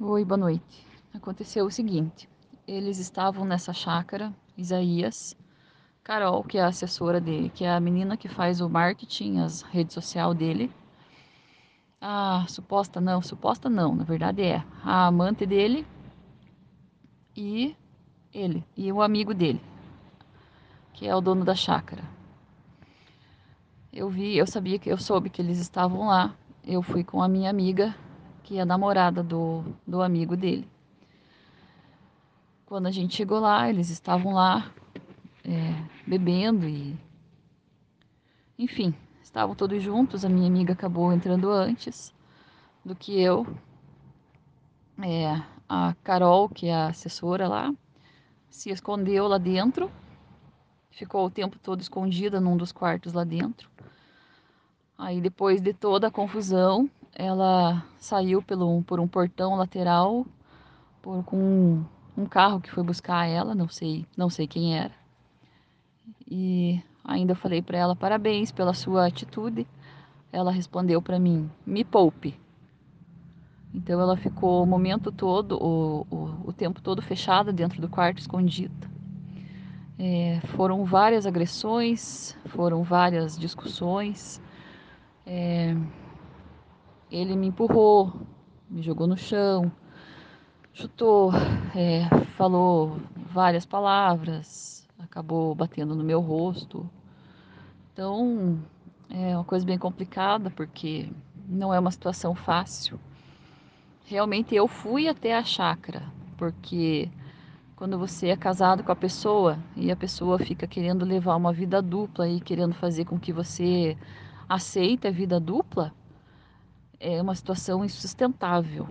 Oi, boa noite. Aconteceu o seguinte: eles estavam nessa chácara, Isaías, Carol, que é a assessora dele, que é a menina que faz o marketing, as redes sociais dele. A suposta não, suposta não, na verdade é a amante dele e ele e o amigo dele, que é o dono da chácara. Eu vi, eu sabia que eu soube que eles estavam lá. Eu fui com a minha amiga que é a namorada do, do amigo dele. Quando a gente chegou lá, eles estavam lá é, bebendo e. Enfim, estavam todos juntos. A minha amiga acabou entrando antes do que eu. É, a Carol, que é a assessora lá, se escondeu lá dentro, ficou o tempo todo escondida num dos quartos lá dentro. Aí depois de toda a confusão, ela saiu pelo, por um portão lateral por, com um, um carro que foi buscar ela, não sei, não sei quem era. E ainda falei para ela parabéns pela sua atitude. Ela respondeu para mim: "Me poupe". Então ela ficou o momento todo, o, o, o tempo todo fechada dentro do quarto, escondida. É, foram várias agressões, foram várias discussões. É, ele me empurrou, me jogou no chão, chutou, é, falou várias palavras, acabou batendo no meu rosto. Então é uma coisa bem complicada porque não é uma situação fácil. Realmente eu fui até a chácara, porque quando você é casado com a pessoa e a pessoa fica querendo levar uma vida dupla e querendo fazer com que você aceite a vida dupla, é uma situação insustentável.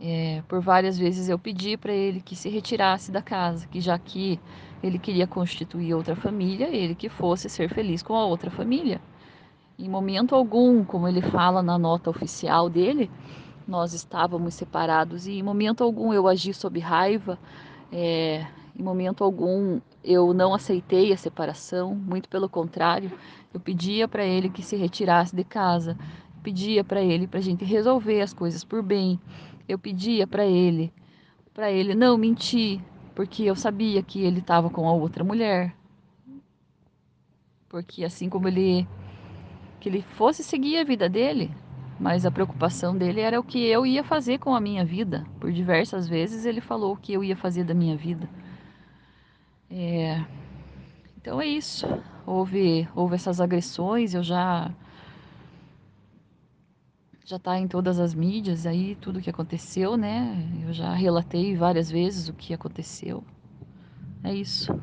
É, por várias vezes eu pedi para ele que se retirasse da casa, que já que ele queria constituir outra família, ele que fosse ser feliz com a outra família. Em momento algum, como ele fala na nota oficial dele, nós estávamos separados e em momento algum eu agi sob raiva, é, em momento algum eu não aceitei a separação, muito pelo contrário, eu pedia para ele que se retirasse de casa, pedia para ele para a gente resolver as coisas por bem. Eu pedia para ele, para ele não mentir, porque eu sabia que ele estava com a outra mulher. Porque assim como ele que ele fosse seguir a vida dele, mas a preocupação dele era o que eu ia fazer com a minha vida. Por diversas vezes ele falou o que eu ia fazer da minha vida. É... Então é isso. Houve, houve essas agressões, eu já já está em todas as mídias aí tudo o que aconteceu, né? Eu já relatei várias vezes o que aconteceu. É isso.